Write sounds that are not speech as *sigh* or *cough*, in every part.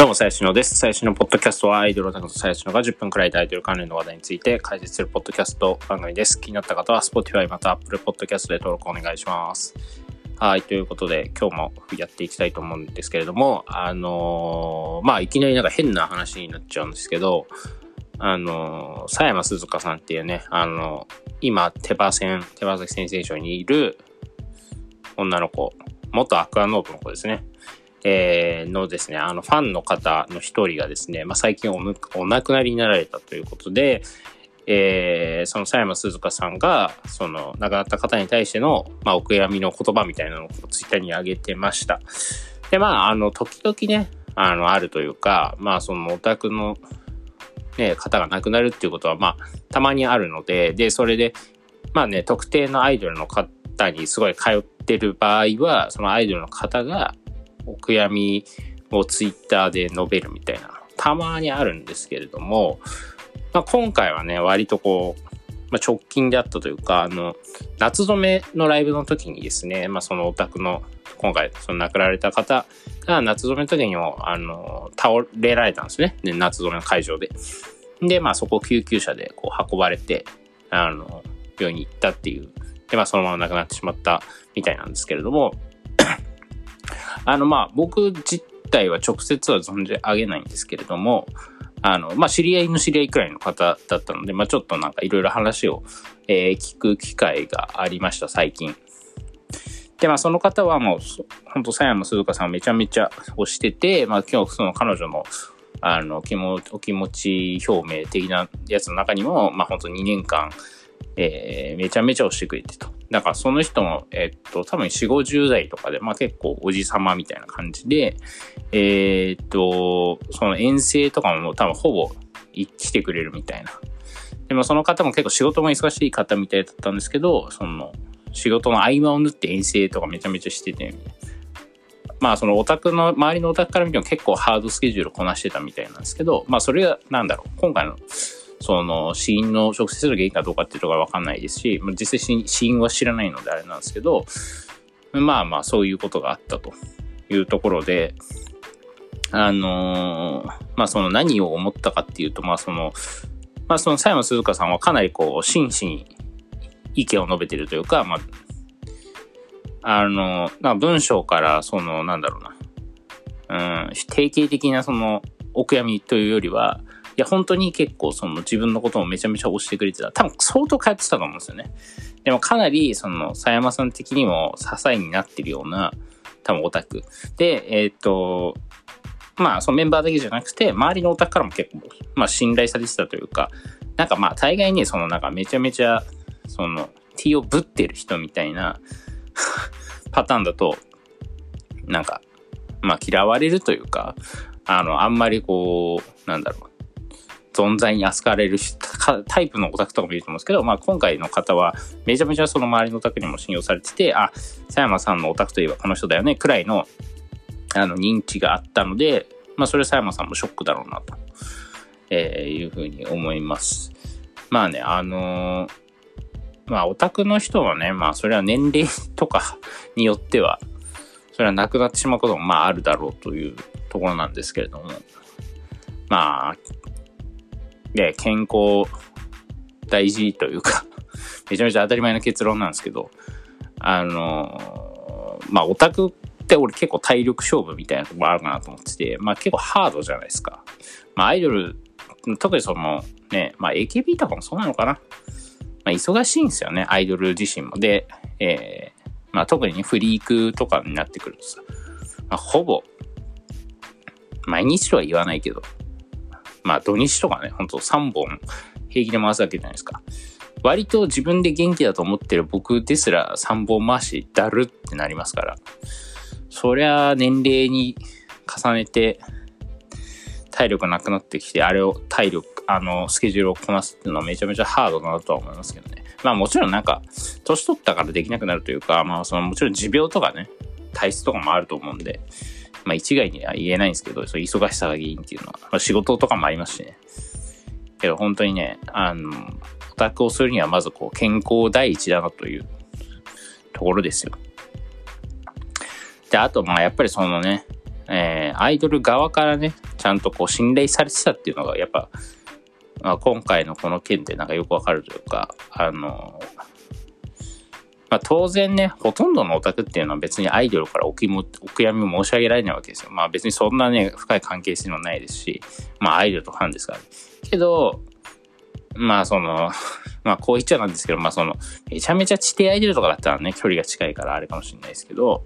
どうも、最新のです。最新のポッドキャストはアイドルオタクと最新のが10分くらいでアイドル関連の話題について解説するポッドキャスト番組です。気になった方は Spotify また Apple Podcast で登録お願いします。はい、ということで今日もやっていきたいと思うんですけれども、あのー、まあいきなりなんか変な話になっちゃうんですけど、あのー、佐山鈴鹿さんっていうね、あのー、今手羽先、手羽先先生賞にいる女の子、元アクアノートの子ですね。えー、のですね、あの、ファンの方の一人がですね、まあ、最近お亡くなりになられたということで、えー、その佐山鈴鹿さんが、その亡くなった方に対しての、まあ、お悔やみの言葉みたいなのをツイッターに上げてました。で、まあ、あの、時々ね、あの、あるというか、まあ、そのオタクの、ね、方が亡くなるっていうことは、まあ、たまにあるので、で、それで、まあね、特定のアイドルの方にすごい通ってる場合は、そのアイドルの方が、お悔やみをツイッターで述べるみたいな、たまにあるんですけれども、まあ、今回はね、割とこう、まあ、直近であったというか、あの、夏染めのライブの時にですね、まあ、そのお宅の、今回、その亡くなられた方が夏染めの時にも、あの、倒れられたんですね。で、夏染めの会場で。で、まあ、そこを救急車でこう運ばれて、あの、病院に行ったっていう。で、まあ、そのまま亡くなってしまったみたいなんですけれども、あの、まあ、僕自体は直接は存じ上げないんですけれども、あの、まあ、知り合いの知り合いくらいの方だったので、まあ、ちょっとなんかいろいろ話を、えー、聞く機会がありました、最近。で、まあ、その方はもう、本当佐山鈴鹿さんをめちゃめちゃ推してて、まあ、今日その彼女の、あの、気も、お気持ち表明的なやつの中にも、まあ、本当2年間、えー、めちゃめちゃ押してくれてと。だからその人も、えっと、多分4、50代とかで、まあ結構おじさまみたいな感じで、えー、っと、その遠征とかも多分ほぼ来てくれるみたいな。でもその方も結構仕事も忙しい方みたいだったんですけど、その仕事の合間を縫って遠征とかめちゃめちゃしてて、まあそのオタクの、周りのオタクから見ても結構ハードスケジュールこなしてたみたいなんですけど、まあそれがなんだろう、今回のその死因の直接の原因かどうかっていうところはわかんないですし、実際死因は知らないのであれなんですけど、まあまあそういうことがあったというところで、あのー、まあその何を思ったかっていうと、まあその、まあその佐山鈴鹿さんはかなりこう真摯に意見を述べてるというか、まあ、あの、な文章からそのなんだろうな、うん、定型的なそのお悔やみというよりは、いや、本当に結構その自分のこともめちゃめちゃ推してくれてた。多分相当通ってたと思うんですよね。でもかなりその佐山さん的にも支えになってるような多分オタク。で、えっ、と、まあそのメンバーだけじゃなくて周りのオタクからも結構まあ信頼されてたというか、なんかまあ大概にそのなんかめちゃめちゃその T をぶってる人みたいな *laughs* パターンだと、なんか、まあ嫌われるというか、あの、あんまりこう、なんだろう、存在に扱われるタイプのオタクとかもいると思うんですけど、まあ今回の方はめちゃめちゃその周りのオタクにも信用されてて、あ、佐山さんのオタクといえばこの人だよね、くらいのあの認知があったので、まあそれ佐山さんもショックだろうなと、え、いうふうに思います。まあね、あのー、まあオタクの人はね、まあそれは年齢とかによっては、それはなくなってしまうこともまああるだろうというところなんですけれども、まあ、で、健康大事というか *laughs* めちゃめちゃ当たり前の結論なんですけど、あのー、まあ、オタクって俺結構体力勝負みたいなところあるかなと思ってて、まあ結構ハードじゃないですか。まあアイドル、特にそのね、まあ AKB とかもそうなのかな。まあ忙しいんですよね、アイドル自身も。で、えー、まあ特に、ね、フリークとかになってくるとさ、まあ、ほぼ、毎日とは言わないけど、まあ土日とかね、ほんと3本平気で回すわけじゃないですか。割と自分で元気だと思ってる僕ですら3本回しだるってなりますから。そりゃ年齢に重ねて体力なくなってきて、あれを体力、あの、スケジュールをこなすっていうのはめちゃめちゃハードだなとは思いますけどね。まあもちろんなんか、年取ったからできなくなるというか、まあそのもちろん持病とかね、体質とかもあると思うんで、まあ一概には言えないんですけど、そう忙しさが原因っていうのは、まあ、仕事とかもありますしね。けど本当にね、あの、オタクをするにはまずこう健康第一だなというところですよ。で、あとまあやっぱりそのね、えー、アイドル側からね、ちゃんとこう信頼されてたっていうのがやっぱ、まあ、今回のこの件でなんかよくわかるというか、あの、まあ、当然ね、ほとんどのオタクっていうのは別にアイドルからお悔もお悔やみを申し上げられないわけですよ。まあ別にそんなね、深い関係性もないですし、まあアイドルとファンですから、ね。けど、まあその、*laughs* まあこう言っちゃなんですけど、まあその、めちゃめちゃ地底アイドルとかだったらね、距離が近いからあれかもしれないですけど、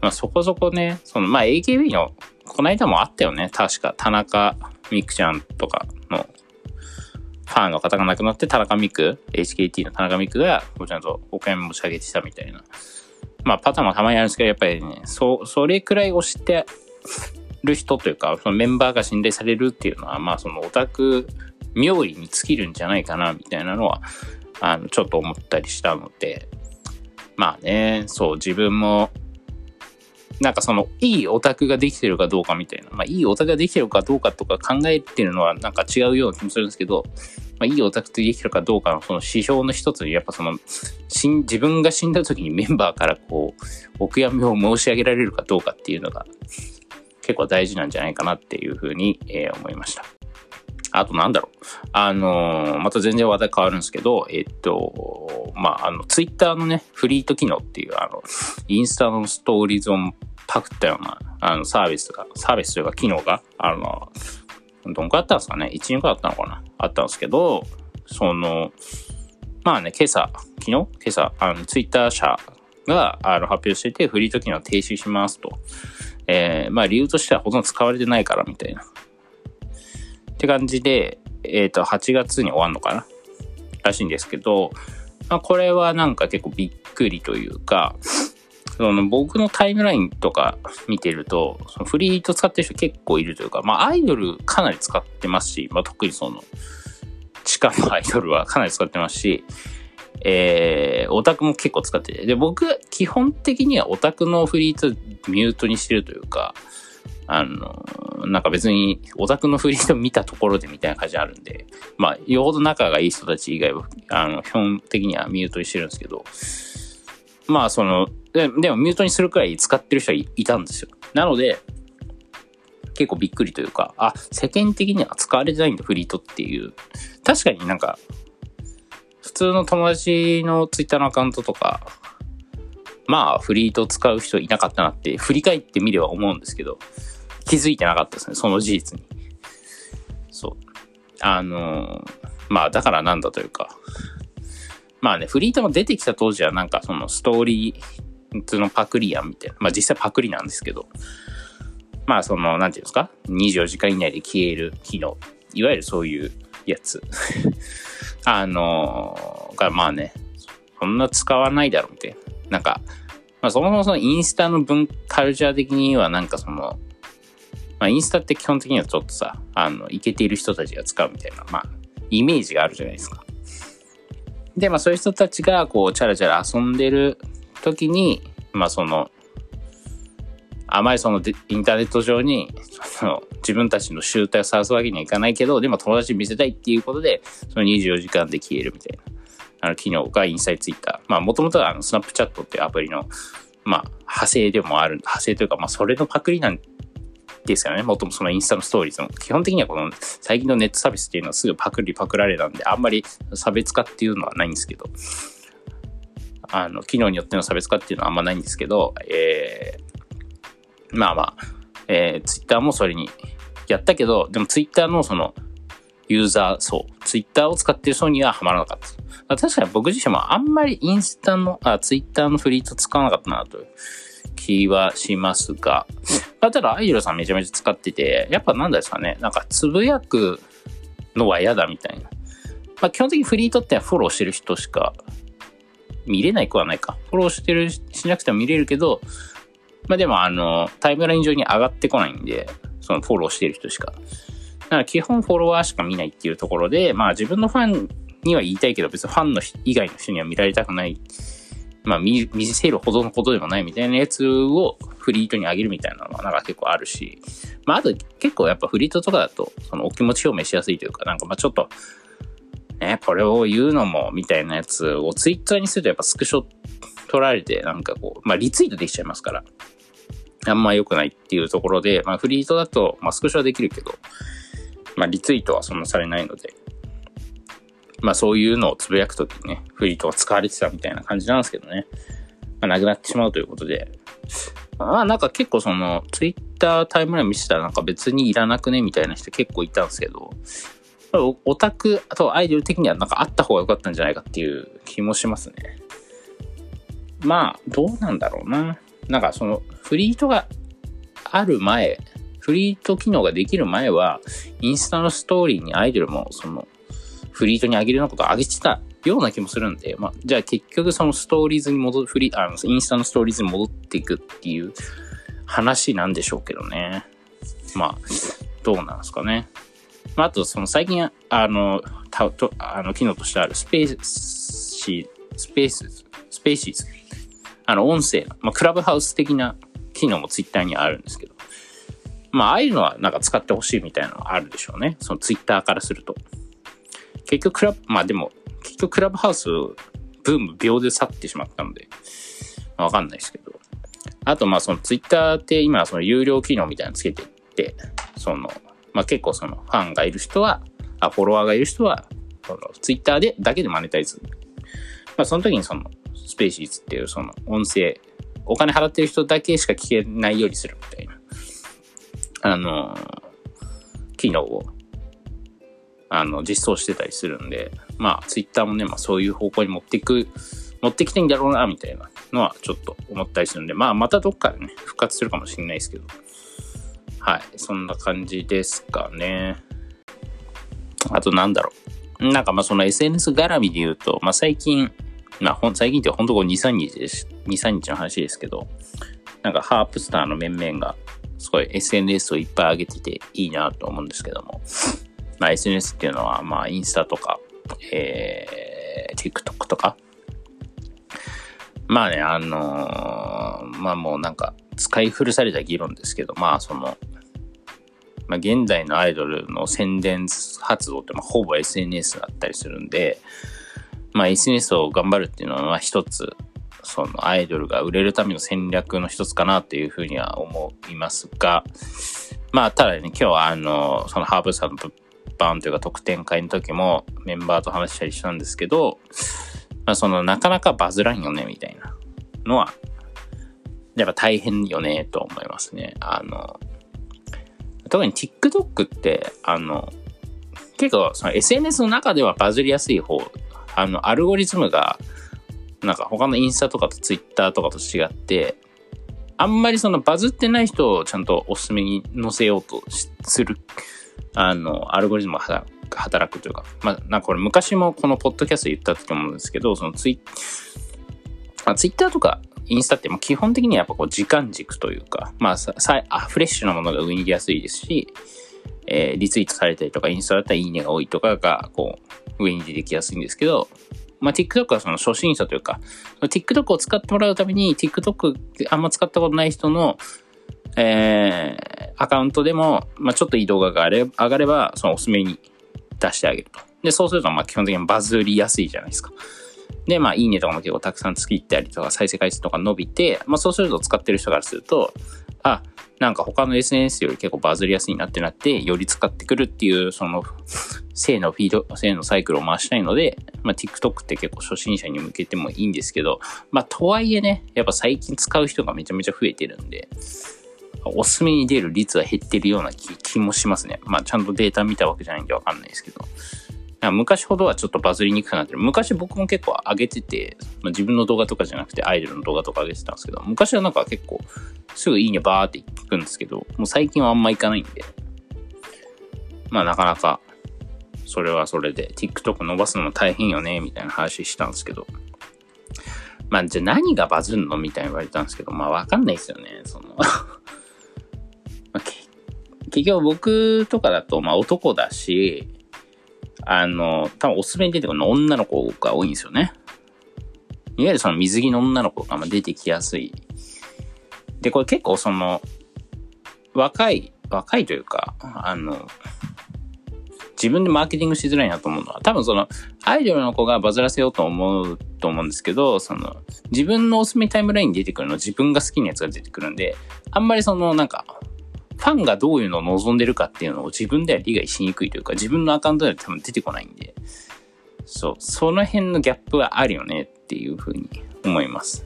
まあそこそこね、その、まあ AKB の、この間もあったよね、確か、田中美久ちゃんとかのファンの方が亡くなって田中美久、HKT の田中美久が、ちゃんとお金持ち上げてたみたいな。まあパターンもたまにあるんですけど、やっぱりね、そ、それくらい推してる人というか、そのメンバーが信頼されるっていうのは、まあそのオタク妙利に尽きるんじゃないかな、みたいなのは、あの、ちょっと思ったりしたので、まあね、そう、自分もなんかその、いいオタクができてるかどうかみたいな、まあ、いいオタクができてるかどうかとか考えてるのはなんか違うような気もするんですけど、まあ、いいオタクとできてるかどうかのその指標の一つに、やっぱその、自分が死んだ時にメンバーからこう、お悔やみを申し上げられるかどうかっていうのが、結構大事なんじゃないかなっていうふうに、えー、思いました。あとなんだろう。あの、また全然話題変わるんですけど、えっと、まあ、あの、ツイッターのね、フリート機能っていう、あの、インスタのストーリーズをパクったような、あの、サービスが、サービスというか機能が、あの、どんくらいあったんですかね ?1、2くらいあったのかなあったんですけど、その、まあね、今朝、昨日？今朝、あの、ツイッター社があの発表していて、フリート機能停止しますと。えー、まあ理由としてはほとんど使われてないからみたいな。って感じで、えっ、ー、と、8月に終わるのかな？らしいんですけど、まあ、これはなんか結構びっくりというか、その僕のタイムラインとか見てると、そのフリート使ってる人結構いるというか、まあアイドルかなり使ってますし、まあ特にその、地下のアイドルはかなり使ってますし、えー、オタクも結構使ってて。で、僕、基本的にはオタクのフリートミュートにしてるというか、あの、なんか別にオタクのフリート見たところでみたいな感じあるんで、まあ、よほど仲がいい人たち以外は、あの、基本的にはミュートにしてるんですけど、まあ、その、ででもミュートにするくらい使ってる人はいたんですよ。なので、結構びっくりというか、あ、世間的には使われてないんだ、フリートっていう。確かになんか、普通の友達のツイッターのアカウントとか、まあ、フリート使う人いなかったなって、振り返ってみれば思うんですけど、気づいてなかったですね、その事実に。そう。あのまあ、だからなんだというか、まあね、フリートも出てきた当時はなんかそのストーリーのパクリやんみたいな。まあ実際パクリなんですけど。まあその、なんていうんですか ?24 時間以内で消える機能。いわゆるそういうやつ。*laughs* あのー、がまあね、そんな使わないだろうみたいな。なんか、まあそもそもそのインスタの文カルチャー的にはなんかその、まあインスタって基本的にはちょっとさ、あの、いけている人たちが使うみたいな、まあ、イメージがあるじゃないですか。で、まあそういう人たちがこう、チャラチャラ遊んでる時に、まあその、あまりそのインターネット上にその自分たちの集体を探すわけにはいかないけど、でも友達に見せたいっていうことで、その24時間で消えるみたいな、あの機能がインサイツイッター。まあもともとはあのスナップチャットっていうアプリの、まあ派生でもある、派生というか、まあそれのパクリなんですよね。もともそのインスタのストーリーズも。基本的にはこの最近のネットサービスっていうのはすぐパクリパクられたんで、あんまり差別化っていうのはないんですけど、あの、機能によっての差別化っていうのはあんまないんですけど、えー、まあまあ、えー、ツイッターもそれにやったけど、でもツイッターのその、ユーザー層、ツイッターを使ってる層にはハマらなかった。確かに僕自身もあんまりインスタの、あ、ツイッターのフリート使わなかったなという気はしますが、ただアイドルさんめちゃめちゃ使ってて、やっぱなんですかね、なんかつぶやくのは嫌だみたいな。まあ、基本的にフリートってフォローしてる人しか見れないくはないか。フォローしてる、しなくても見れるけど、まあでもあの、タイムライン上に上がってこないんで、そのフォローしてる人しか。だから基本フォロワーしか見ないっていうところで、まあ自分のファンには言いたいけど、別にファンの以外の人には見られたくないまあ見、せるほどのことでもないみたいなやつをフリートにあげるみたいなのはなんか結構あるし、まああと結構やっぱフリートとかだと、そのお気持ち表明しやすいというか、なんかまあちょっと、ね、これを言うのもみたいなやつをツイッターにするとやっぱスクショ取られて、なんかこう、まあリツイートできちゃいますから。あんま良くないっていうところで、まあフリートだと、まあスクショはできるけど、まあリツイートはそんなされないので、まあそういうのをつぶやくときにね、フリートが使われてたみたいな感じなんですけどね。まあなくなってしまうということで、まあなんか結構その、ツイッタータイムライン見せたらなんか別にいらなくねみたいな人結構いたんですけど、オタク、あとアイドル的にはなんかあった方が良かったんじゃないかっていう気もしますね。まあ、どうなんだろうな。なんかその、フリートがある前、フリート機能ができる前は、インスタのストーリーにアイドルもその、フリートに上げるようなことを上げてたような気もするんで、まあ、じゃあ結局そのストーリーズに戻る、フリ、あの、インスタのストーリーズに戻っていくっていう話なんでしょうけどね。まあ、どうなんですかね。まあ、あと、その最近、あの、たとあの機能としてあるスペースシ、スペース、スペーシーズ。あの、音声まあ、クラブハウス的な機能もツイッターにあるんですけど。まあ、ああいうのはなんか使ってほしいみたいなのがあるでしょうね。そのツイッターからすると。結局クラブ、まあでも、結局クラブハウス、ブーム秒で去ってしまったので、わかんないですけど。あと、まあそのツイッターって今その有料機能みたいなのつけてって、その、まあ結構そのファンがいる人は、あ、フォロワーがいる人は、そのツイッターでだけでマネタイズ。まあその時にそのスペーシーズっていうその音声、お金払ってる人だけしか聞けないようにするみたいな、あの機能をあの、実装してたりするんで、まあ、ツイッターもね、まあそういう方向に持っていく、持ってきてんだろうな、みたいなのはちょっと思ったりするんで、まあ、またどっかでね、復活するかもしれないですけど、はい、そんな感じですかね。あとなんだろう。なんかまあその SNS 絡みで言うと、まあ最近、まあほん最近ってほんとこう2、3日です。2、3日の話ですけど、なんかハープスターの面々が、すごい SNS をいっぱい上げてていいなと思うんですけども、まあ、SNS っていうのは、まあ、インスタとか、えー、TikTok とか。まあね、あのー、まあもうなんか、使い古された議論ですけど、まあその、まあ現代のアイドルの宣伝活動って、まあほぼ SNS だったりするんで、まあ SNS を頑張るっていうのは、まあ一つ、そのアイドルが売れるための戦略の一つかなっていうふうには思いますが、まあただね、今日はあの、そのハーブさんの版というか特典会の時もメンバーと話したりしたんですけど、まあ、そのなかなかバズらんよねみたいなのは、やっぱ大変よねと思いますね。あの、特に TikTok って、あの、結構その SNS の中ではバズりやすい方、あの、アルゴリズムが、なんか他のインスタとかと Twitter とかと違って、あんまりそのバズってない人をちゃんとおすすめに載せようとするあの、アルゴリズムが働くというか、まあ、なんかこれ昔もこのポッドキャスト言ったと思うんですけど、そのツイッ、ツイッターとかインスタって基本的にはやっぱこう時間軸というか、まあさあ、フレッシュなものが上に出やすいですし、えー、リツイートされたりとか、インスタだったらいいねが多いとかが、こう、上に出てきやすいんですけど、まあ、TikTok はその初心者というか、TikTok を使ってもらうために、TikTok あんま使ったことない人の、えー、アカウントでも、まあ、ちょっといい動画が上がれば、そのおすすめに出してあげると。で、そうすると、まあ、基本的にバズりやすいじゃないですか。で、まあ、いいねとかも結構たくさんつきったりとか、再生回数とか伸びて、まあ、そうすると使ってる人からすると、あ、なんか他の SNS より結構バズりやすいなってなって、より使ってくるっていう、その、正のフィード、正のサイクルを回したいので、まあ、TikTok って結構初心者に向けてもいいんですけど、まあ、とはいえね、やっぱ最近使う人がめちゃめちゃ増えてるんで、おすすめに出る率は減ってるような気もしますね。まあ、ちゃんとデータ見たわけじゃないんでわかんないですけど。昔ほどはちょっとバズりにくくなってる。昔僕も結構上げてて、まあ、自分の動画とかじゃなくてアイドルの動画とか上げてたんですけど、昔はなんか結構すぐいいねバーって行くんですけど、もう最近はあんま行かないんで、まあなかなかそれはそれで TikTok 伸ばすのも大変よね、みたいな話したんですけど、まあじゃあ何がバズるの？みたいに言われたんですけど、まあわかんないですよね、その結局僕とかだと、まあ男だし、あの、多分おすすめに出てくるの女の子が多いんですよね。いわゆるその水着の女の子が出てきやすい。で、これ結構その、若い、若いというか、あの、自分でマーケティングしづらいなと思うのは、多分その、アイドルの子がバズらせようと思うと思うんですけど、その、自分のおすすめタイムラインに出てくるの自分が好きなやつが出てくるんで、あんまりその、なんか、ファンがどういうのを望んでるかっていうのを自分では理解しにくいというか、自分のアカウントでは多分出てこないんで、そう、その辺のギャップはあるよねっていうふうに思います。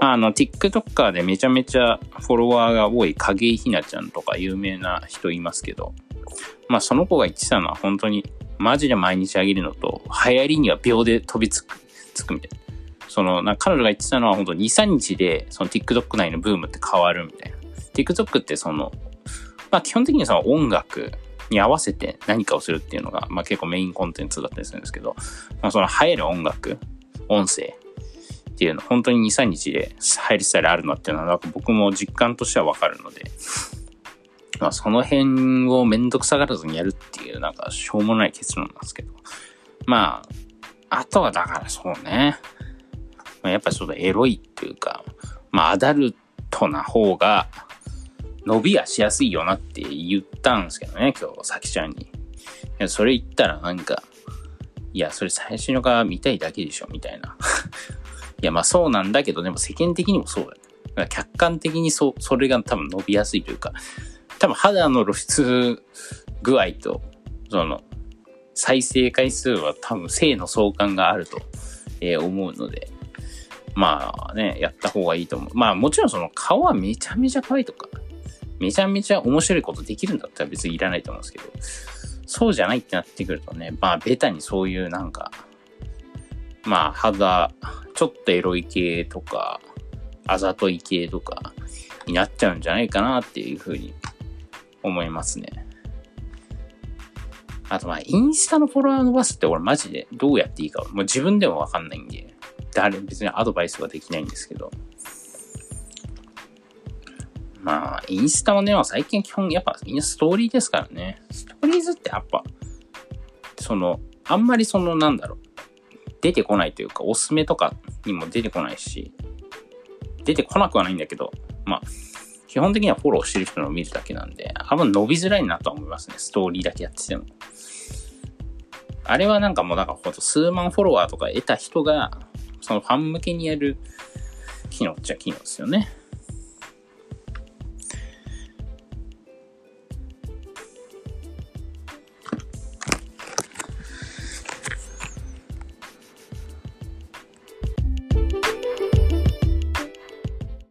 あの、TikToker でめちゃめちゃフォロワーが多い影井ひなちゃんとか有名な人いますけど、まあその子が言ってたのは本当にマジで毎日あげるのと、流行りには秒で飛びつく、つくみたいな。その、な彼女が言ってたのは本当に2、3日でその TikTok 内のブームって変わるみたいな。TikTok ってその、まあ基本的にその音楽に合わせて何かをするっていうのが、まあ結構メインコンテンツだったりするんですけど、まあその流行る音楽、音声っていうの、本当に2、3日で入りスタイルあるのっていうのは、僕も実感としてはわかるので、まあその辺をめんどくさがらずにやるっていう、なんかしょうもない結論なんですけど。まあ、あとはだからそうね。まあ、やっぱちょっとエロいっていうか、まあアダルトな方が伸びはしやすいよなって言ったんですけどね、今日、さきちゃんに。いや、それ言ったらなんか、いや、それ最初のが見たいだけでしょ、みたいな。*laughs* いや、まあそうなんだけど、でも世間的にもそうだよ。だから客観的にそ、それが多分伸びやすいというか、多分肌の露出具合と、その、再生回数は多分性の相関があると、え、思うので、まあね、やった方がいいと思う。まあもちろんその顔はめちゃめちゃ可愛いとか、めちゃめちゃ面白いことできるんだったら別にいらないと思うんですけど、そうじゃないってなってくるとね、まあベタにそういうなんか、まあ肌、ちょっとエロい系とか、あざとい系とかになっちゃうんじゃないかなっていうふうに思いますね。あとまあ、インスタのフォロワー伸ばすって俺マジでどうやっていいか、もう自分でもわかんないんで、誰、別にアドバイスはできないんですけど。まあ、インスタはね、最近基本やっぱストーリーですからね。ストーリーズってやっぱ、その、あんまりそのなんだろう、出てこないというか、おすすめとかにも出てこないし、出てこなくはないんだけど、まあ、基本的にはフォローしてる人のを見るだけなんで、あんま伸びづらいなとは思いますね。ストーリーだけやってても。あれはなんかもうなんかほんと数万フォロワーとか得た人が、そのファン向けにやる機能っちゃ機能ですよね。